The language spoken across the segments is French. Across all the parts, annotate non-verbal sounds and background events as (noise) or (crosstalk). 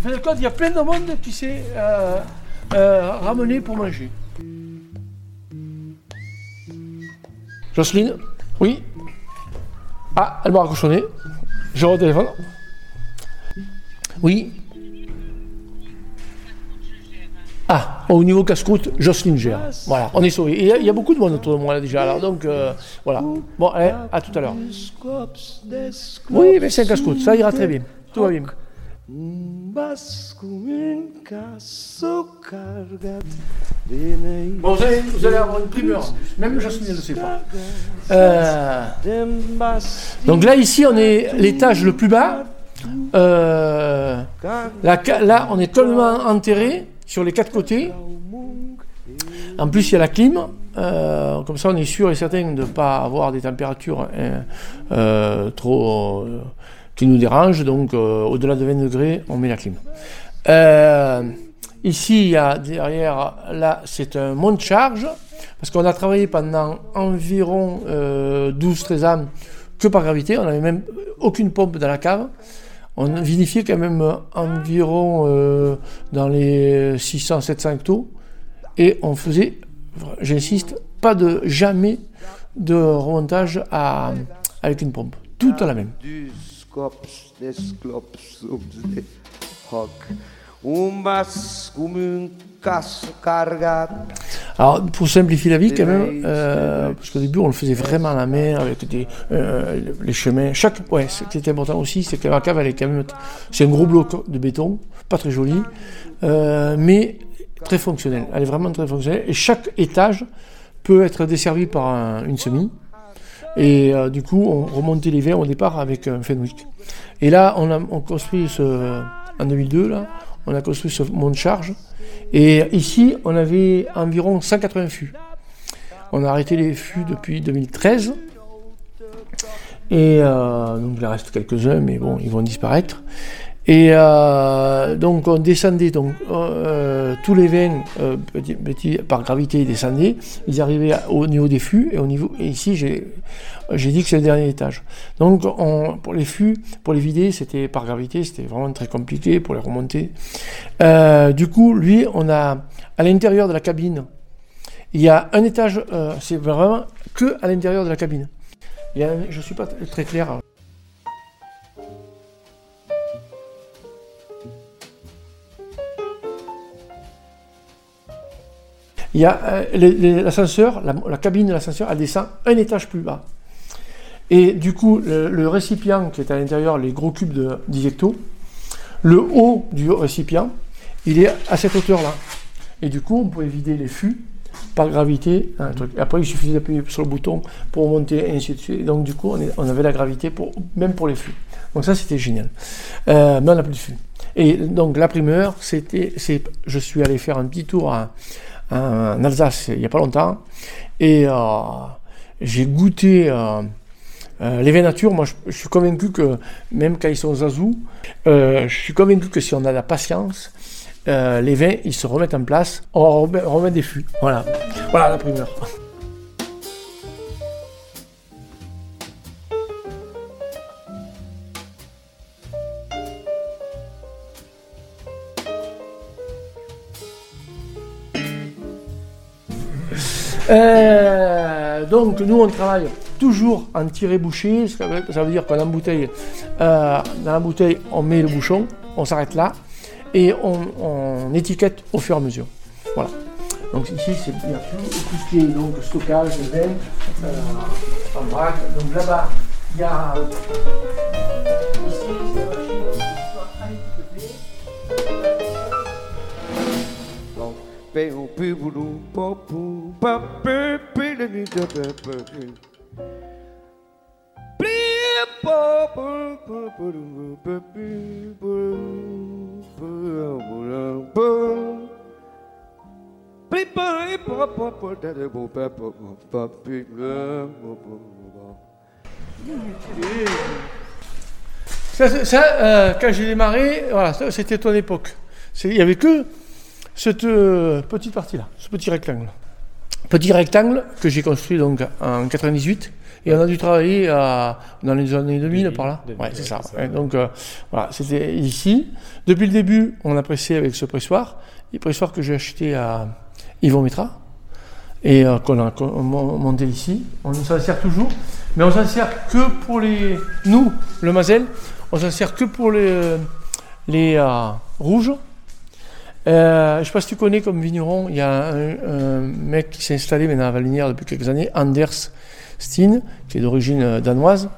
Fin de compte, il y a plein de monde qui s'est euh, euh, ramené pour manger. Jocelyne? Oui Ah, elle m'a raccrochonné. Je retéléphone. Oui Ah, au niveau casse-croûte, Jocelyne gère. Voilà, on est sauvé. Il y, a- beaucoup de monde autour de moi là déjà, alors donc euh, voilà. Bon, allez, à tout à l'heure. Oui, mais c'est un casse-croûte, ça ira très bien. Tout va bien. Bon, vous allez, avoir une primeur. Même Jocelyne ne sait pas. Euh, donc là, ici, on est l'étage le plus bas. Euh, là, on est totalement enterré sur les quatre côtés. En plus, il y a la clim. Euh, comme ça, on est sûr et certain de ne pas avoir des températures euh, trop qui nous dérangent. Donc, au-delà de 20 degrés, on met la clim. Ici, il y a derrière, là, c'est un monte-charge. Parce qu'on a travaillé pendant environ euh, 12-13 ans que par gravité. On n'avait même aucune pompe dans la cave. On vinifiait quand même environ euh, dans les 600-700 hectos. Et on faisait, j'insiste, pas de jamais de remontage à, avec une pompe. Tout à la même. Alors, pour simplifier la vie, quand même, euh, parce qu'au début, on le faisait vraiment à la main, avec des, euh, les chemins. Chaque, ouais, ce qui était important aussi, c'est que la cave, elle est quand même, c'est un gros bloc de béton, pas très joli, euh, mais très fonctionnel. Elle est vraiment très fonctionnelle. Et chaque étage peut être desservi par un- une semis. Et du coup, on remontait les vins au départ avec un Fenwick. Et là, on a on construit ce, en 2002, là, on a construit ce monte-charge. Et ici, on avait environ 180 fûts. On a arrêté les fûts depuis 2013. Et euh, donc, il en reste quelques-uns, mais bon, ils vont disparaître. Et euh, donc, on descendait, donc, euh, tous les vins, par gravité, ils descendaient. Ils arrivaient au niveau des fûts, et, au niveau, et ici, j'ai j'ai dit que c'est le dernier étage. Donc, on, pour les fûts, pour les vider, c'était par gravité, c'était vraiment très compliqué pour les remonter. Euh, du coup, lui, on a à l'intérieur de la cabine, il y a un étage, euh, c'est vraiment que à l'intérieur de la cabine. Il je ne suis pas très clair. Il y a euh, l'ascenseur, la, la cabine de l'ascenseur, elle descend un étage plus bas. Et du coup, le, récipient qui est à l'intérieur, les gros cubes de 10 hectos, le haut du récipient, il est à cette hauteur-là. Et du coup, on pouvait vider les fûts par gravité. Après, il suffisait d'appuyer sur le bouton pour monter, et ainsi de suite. Et donc, du coup, on, avait la gravité pour, même pour les fûts. Donc, ça, c'était génial. Euh, mais on n'a plus de fûts. Et donc, la primeur, c'était, je suis allé faire un petit tour en Alsace il n'y a pas longtemps. Et euh, j'ai goûté. euh, euh, les vins nature, moi je, je suis convaincu que même quand ils sont zazou, euh, je suis convaincu que si on a la patience, euh, les vins ils se remettent en place, on remet, on remet des fûts. Voilà, voilà la primeur. Euh, donc nous on travaille toujours en tiré bouché, ça veut, dire qu'on euh, dans la bouteille on met le bouchon, on s'arrête là et on, étiquette au fur et à mesure. Voilà. Donc ici c'est bien tout, tout ce qui est donc stockage euh, en vrac. Donc là-bas il y a ici c'est Ça, euh, quand j'ai démarré, voilà, c'était ton époque. Il n'y avait que cette euh, petite partie-là, ce petit rectangle. Petit rectangle que j'ai construit donc en 98 et on a dû travailler à- dans les années 2000 par là. 2000, Ouais, c'est ça. donc euh, voilà, c'était ici. Depuis le début, on a pressé avec ce pressoir. Le pressoir que j'ai acheté à Yvon Métra et euh, qu'on a monté ici. On s'en sert toujours, mais on s'en sert que pour les. Nous, le Mazel, on s'en sert que pour les, les euh, rouges. Euh, je ne sais pas si tu connais comme vigneron, il y a un, mec qui s'est installé maintenant à Valinière depuis quelques années, Anders Steen, qui est d'origine euh, danoise.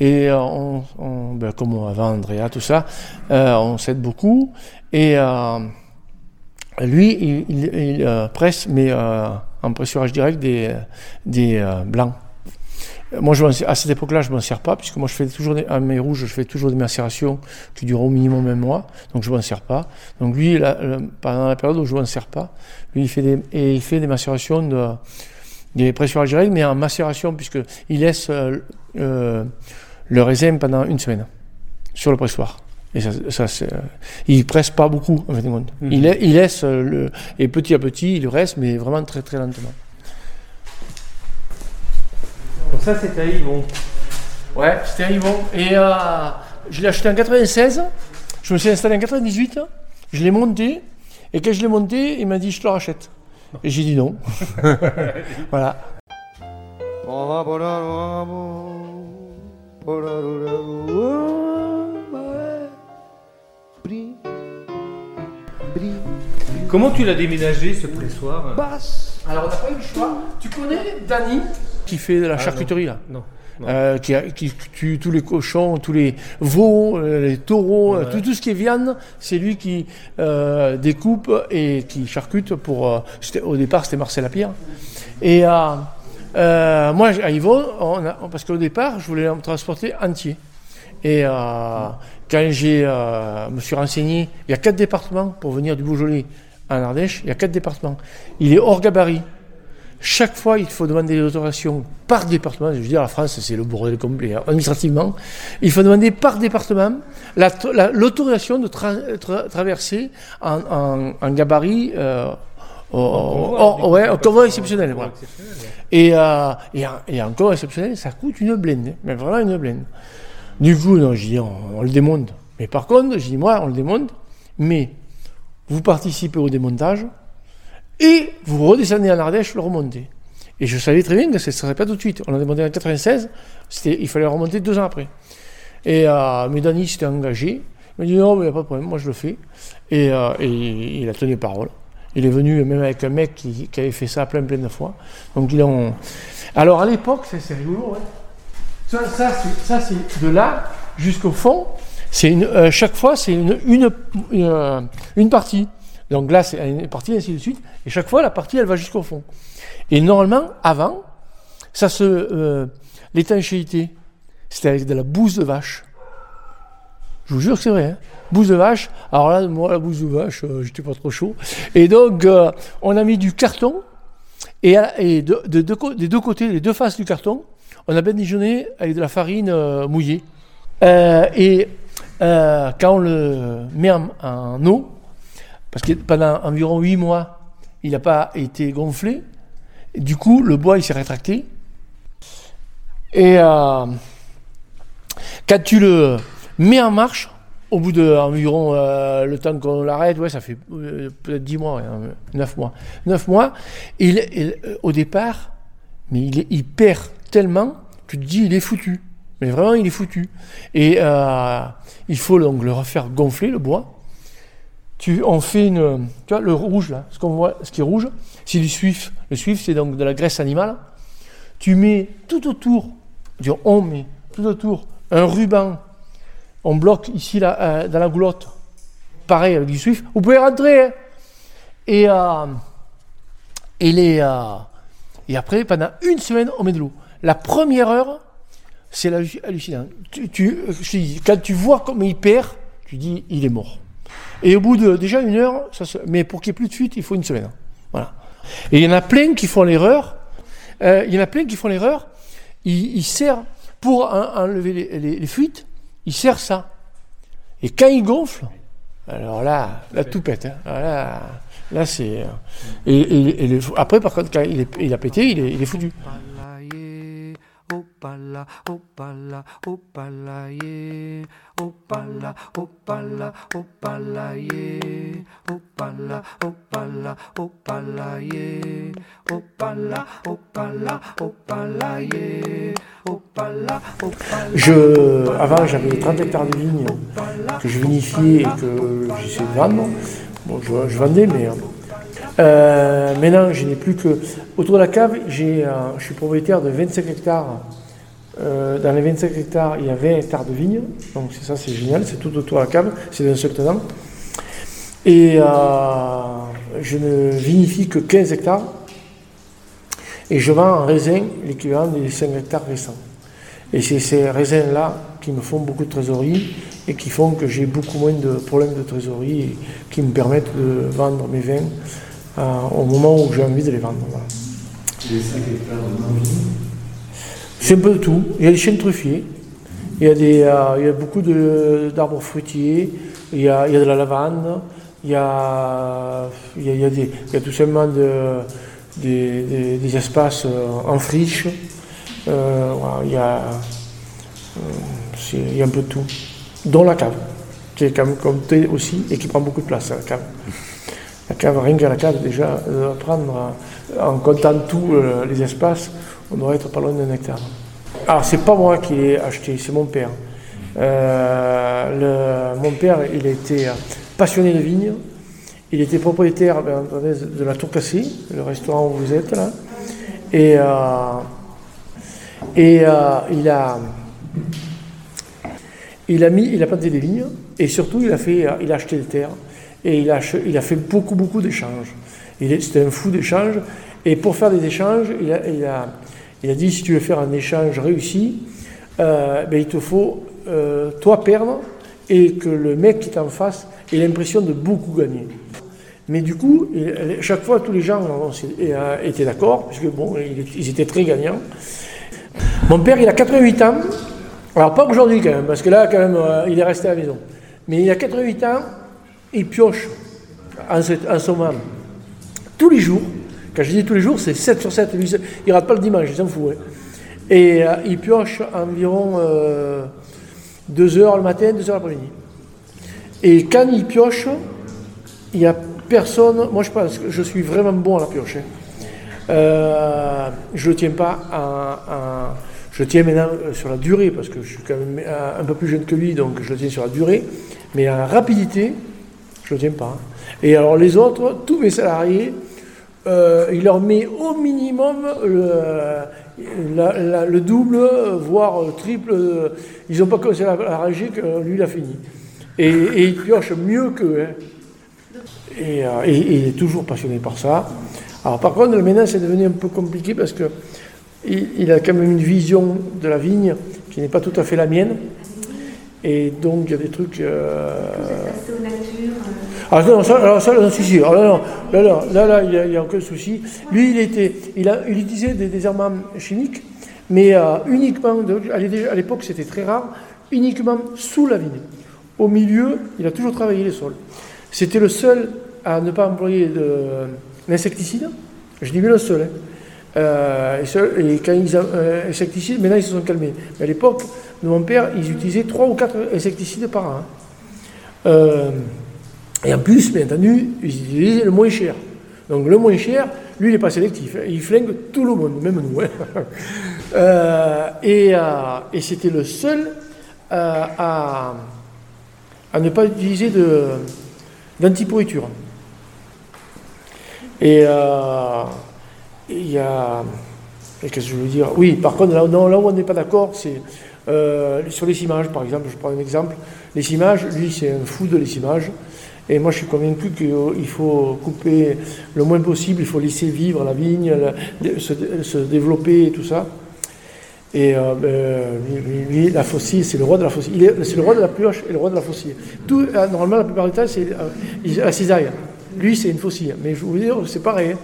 Et euh, on, on- ben, comme avant Andrea, tout ça, on s'aide beaucoup. Et lui, il, presse, mais en pressurage direct, des, blancs. Euh, Moi, je à cette époque-là, je m'en sers pas, puisque moi, je fais toujours des, à mes rouges, je fais toujours des macérations qui durent au minimum un mois, donc je m'en sers pas. Donc lui, là, pendant la période où je m'en sers pas, lui, il fait des, et il fait des macérations de, des pressurages directs, mais en macération, puisqu'il laisse euh, euh, le raisin pendant une semaine sur le pressoir. Et ça, ça c'est, euh, il presse pas beaucoup, en fin de compte. Mhm. il, la- il laisse le, et petit à petit, il reste, mais vraiment très très lentement. Donc ça, c'était à Yvon. Ouais, c'était à Yvon. Et euh, je l'ai acheté en 96. Je me suis installé en 98. Je l'ai monté. Et quand je l'ai monté, il m'a dit je te le rachète. Et j'ai dit non. (laughs) voilà. Comment tu l'as déménagé, ce pressoir? Alors on n'a pas eu le choix. Tu connais Dany Qui fait de la charcuterie là Non. Non. Euh, qui, tue tous les cochons, tous les veaux, euh, les taureaux, euh, Ouais. tout, tout ce qui est viande, c'est lui qui euh, découpe et qui charcute pour. au départ, c'était Marcel Lapierre. Et moi, à Yvon, on a- parce qu'au départ, je voulais me transporter entier. Et euh, quand j'ai, euh, me suis renseigné, il y a quatre départements pour venir du Beaujolais en Ardèche. Il y a quatre départements. Il est hors gabarit. Chaque fois, il faut demander l'autorisation par département. Je veux dire, la France, c'est le bordel complet. hein. Administrativement, il faut demander par département la- la- l'autorisation de tra- tra- traverser en, en- en gabarit. euh, au- convoi, au- des ouais, au convois convoi exceptionnel. Convoi voilà. exceptionnel, ouais. Et, euh, et, convoi exceptionnel, ça coûte une blinde, hein, mais vraiment une blinde. Du coup, non, j'ai dit, on, on le démonte. Mais par contre, j'ai dit, moi, on le démonte, mais vous participez au démontage et vous redescendez en Ardèche, le remontez. Et je savais très bien que ce ne serait pas tout de suite. On a demandé en 96, c'était- il fallait remonter deux ans après. Et euh, mais Dany s'était engagé. Il m'a dit non, mais il n'y a pas de problème, moi je le fais. Et, euh, et il a tenu parole. Il est venu même avec un mec qui, avait fait ça plein plein de fois. Donc ils ont. Alors à l'époque, c'est rigolo. ouais. Ça, ça, c'est- de là jusqu'au fond. C'est euh, chaque fois, c'est une, une, une, euh, une partie. Donc là, c'est une partie, ainsi de suite. Et chaque fois, la partie, elle va jusqu'au fond. Et normalement, avant, ça se. euh, L'étanchéité, c'était avec de la bouse de vache. Je vous jure que c'est vrai. Hein bouse de vache. Alors là, moi, la bouse de vache, euh, j'étais pas trop chaud. Et donc, euh, on a mis du carton. Et, des deux côtés, les deux faces du carton, on a badigeonné avec de la farine euh, mouillée. Et quand on le met en eau, parce que pendant environ 8 mois, il n'a pas été gonflé, du coup, le bois, il s'est rétracté. Et euh, quand tu le mets en marche, au bout de euh, le temps qu'on l'arrête, ouais, ça fait euh, peut-être 10 mois, ouais, 9 mois. 9 mois, il, au départ, mais il, il perd tellement, tu te dis, il est foutu. Mais vraiment, il est foutu. Et il faut donc le refaire gonfler, le bois. Tu, on fait une. Tu vois, le rouge, là, ce qu'on voit, ce qui est rouge, c'est du suif. Le suif, c'est donc de la graisse animale. Tu mets tout autour, dire, on met tout autour un ruban. On bloque ici, là, euh, dans la goulotte. Pareil avec du suif. Vous pouvez rentrer. hein. Et, euh, et, les, euh, et après, pendant une semaine, on met de l'eau. La première heure, c'est halluc- hallucinant. Tu, tu- quand tu vois comme il perd, tu dis, il est mort. Et au bout de déjà une heure, ça se- mais pour qu'il n'y ait plus de fuite, il faut une semaine. Voilà. Et il y en a plein qui font l'erreur. euh, il y en a plein qui font l'erreur. Ils serrent pour en- enlever les, les- les fuites. il sert ça. Et quand il gonfle, alors là, là tout pète. hein. Alors Là, là c'est. euh, Et, et- et le- après, par contre, quand il, est- il a pété, il est, il est foutu. Opalaye, opala, opala, opalaye, opala, opala, opalaye, opala, opala, opalaye, opala, opala, opalaye, opala, opala. Je, avant, j'avais 30 hectares de vignes que je vinifiais et que j'essayais de vendre. Bon, je, je vendais, mais. euh, maintenant, je n'ai plus que. Autour de la cave, j'ai, euh, je suis propriétaire de 25 hectares. Euh, dans les 25 hectares, il y a 20 hectares de vignes. Donc, c'est ça, c'est génial. C'est tout autour de la cave. C'est d'un seul tenant. Et euh, je ne vinifie que 15 hectares. Et je vends en raisin l'équivalent des 5 hectares restants. Et c'est ces raisins-là qui me font beaucoup de trésorerie et qui font que j'ai beaucoup moins de problèmes de trésorerie et qui me permettent de vendre mes vins euh, au moment où j'ai envie de les vendre. voilà. C'est un peu de tout. Il y a des chênes truffiers, il y a, des, euh, il y a beaucoup d'arbres fruitiers, il y, a, de la lavande, il y a, il y a, il y a tout simplement de- des, des- espaces euh, en friche. Euh, il, y a, euh, il y a un peu de tout. Dont la cave, qui est quand même comptée aussi et qui prend beaucoup de place, la cave. La cave, rien qu'à la cave, déjà, prendre, euh, en comptant tous euh, les espaces, on doit être pas loin d'un hectare. Alors, c'est pas moi qui l'ai acheté, c'est mon père. Euh, mon père, il euh, passionné de vignes. Il était propriétaire entendu, de la Tour Cassée, le restaurant où vous êtes là. Et, euh, euh, il a. Il mis, il a planté des vignes et surtout il a, fait, il a acheté des terres et il a, il a fait beaucoup, beaucoup d'échanges. C'était un fou d'échanges et pour faire des échanges, il a, dit si tu veux faire un échange réussi, euh, ben, il te faut euh, toi perdre et que le mec qui est en face ait l'impression de beaucoup gagner. Mais du coup, chaque fois, tous les gens euh, étaient d'accord, puisque bon, ils- étaient très gagnants. Mon père, il a 88 ans. Alors, pas aujourd'hui quand même, parce que là, quand même, il est resté à la maison. Mais il a 88 ans, il pioche en, ce- en ce moment tous les jours. Quand je dis tous les jours, c'est 7 sur 7. Lui, il ne rate pas le dimanche, il s'en fout. hein. Et euh, il pioche environ 2 heures le matin, 2 heures l'après-midi. Et quand il pioche, il n'y a personne. Moi, je pense que je suis vraiment bon à la pioche. hein. Euh, je ne tiens pas Je le tiens maintenant euh, sur la durée, parce que je suis quand même euh, un peu plus jeune que lui, donc je le tiens sur la durée. Mais en rapidité, je ne le tiens pas. Et alors, les autres, tous mes salariés, euh, il leur met au minimum le, la- la- le double, voire le triple. Ils n'ont pas commencé à la ranger que lui, il a fini. Et, et il pioche mieux qu'eux. hein. Et, euh, et- il est toujours passionné par ça. Alors par contre, maintenant, c'est devenu un peu compliqué parce que il, a quand même une vision de la vigne qui n'est pas tout à fait la mienne. Et donc, il y a des trucs... euh. Ah non, ça, alors ça, non, non, là, là, il n'y a, a aucun souci. Lui, il, était, il, utilisait des désherbants chimiques, mais euh, uniquement, à l'é- à l'époque c'était très rare, uniquement sous la vigne. Au milieu, il a toujours travaillé les sols. C'était le seul à ne pas employer de- d'insecticides. Je dis bien le seul. hein. Euh, et, quand ils ont euh, insecticides, maintenant ils se sont calmés. Mais à l'époque de mon père, ils utilisaient trois ou quatre insecticides par an. hein. Et en plus, bien entendu, ils utilisaient le moins cher. Donc le moins cher, lui, il n'est pas sélectif. hein. Il flingue tout le monde, même nous. hein. (laughs) Euh, et euh, et c'était le seul euh, à, ne pas utiliser de, d'antipourriture. Et il y a... Qu'est-ce que je veux dire? Oui, par contre, là, là où on n'est pas d'accord, c'est sur les cimages, par exemple. Je prends un exemple. Les cimages, lui, c'est un fou de les Et moi, je suis convaincu qu'il faut couper le moins possible, il faut laisser vivre la vigne, se, développer et tout ça. Et euh, ben, lui, la faucille, c'est le roi de la faucille. Il est- C'est le roi de la pioche et le roi de la faucille. Tout, euh, normalement, la plupart du temps, c'est euh, la cisaille. Lui, c'est une faucille. Mais je vous dire, c'est pareil. hein.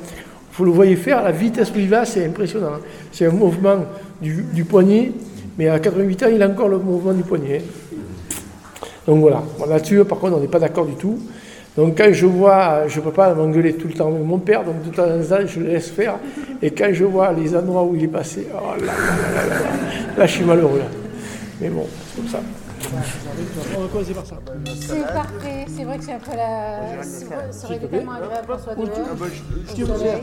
Vous le voyez faire, la vitesse où il va, c'est impressionnant. hein. C'est un mouvement du, du poignet, mais à 88 ans, il a encore le mouvement du poignet. hein. Donc voilà, Bon, là-dessus, par contre, on n'est pas d'accord du tout. Donc quand je vois, je ne peux pas m'engueuler tout le temps avec mon père, donc de temps en temps, je le laisse faire. Et quand je vois les endroits où il est passé, oh là là là là là, là, je suis malheureux. Là. Mais bon, c'est comme ça. On va commencer par ça. C'est parfait, c'est vrai que c'est un peu la. Ça aurait été tellement agréable qu'on soit dehors. S'il te plaît,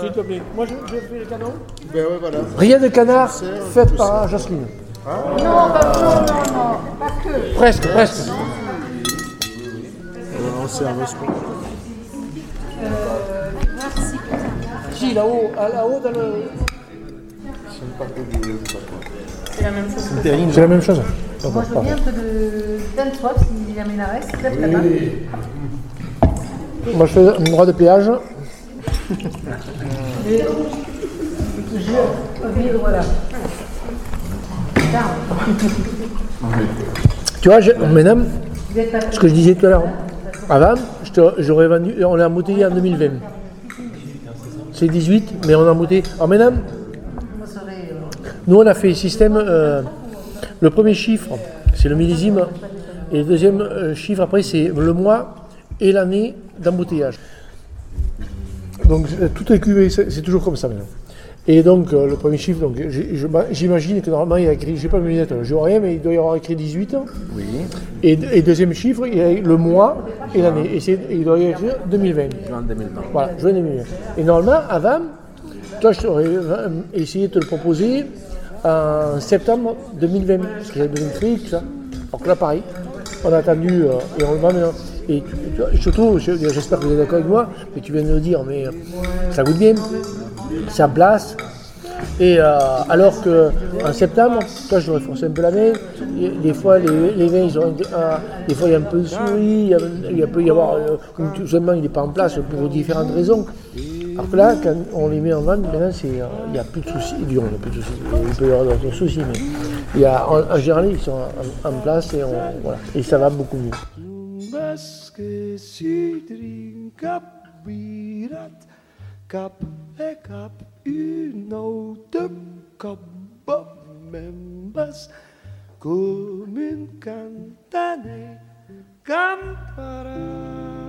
s'il te plaît. Moi, je, je fais le canon. Ben ouais, voilà. Rien de canard fait par Jocelyne. Non, pas, non, non, non, pas que. Presque, presque. Si, là-haut, à- là-haut, dans le. C'est la même chose. C'est la même chose. Moi, je veux bien un peu de d'anthrope si jamais il en reste. Peut-être là-bas. Moi, je fais un droit de péage. Oui, voilà. Tu vois, je, pas ce que je disais tout à l'heure, avant, j'aurais on l'a embouteillé en 2020. C'est 18, mais on a embouteillé. Alors euh, nous, on a fait système. euh, le premier chiffre, c'est le millésime. Et le deuxième euh, chiffre, après, c'est le mois et l'année d'embouteillage. Donc, euh, tout est cuvé, c'est c'est toujours comme ça maintenant. Et donc, euh, le premier chiffre, donc, je- j'imagine que normalement, il a écrit, j'ai pas mes lunettes, je vois rien, mais il doit y avoir écrit 18. Oui. Et, et deuxième chiffre, il y a le mois et l'année. Et il doit y écrire 2020. Juin 2020. Voilà, juin 2020. Et normalement, avant, toi, je t'aurais euh, essayé de te le proposer en septembre 2020, parce que j'avais besoin de tout ça. Que là, pareil, on a attendu euh, et on le maintenant. Et surtout, je- j'espère que vous êtes d'accord avec moi, mais tu viens de le dire, mais ça goûte bien, ça place. Et euh, alors que en septembre, toi je forcer un peu la main. Des fois les, vins, ils ont, euh, des fois il y a un peu de souris, il, peut y avoir, euh, il n'est pas en place pour différentes raisons. Alors que là, quand on les met en vente, maintenant euh, il n'y a plus de soucis. Du coup, il n'y a plus de soucis. Il peut y avoir d'autres soucis, mais il y a, en, général ils sont en, place et, on- voilà. et ça va beaucoup mieux. back up. You know the club members come in cantane, campará.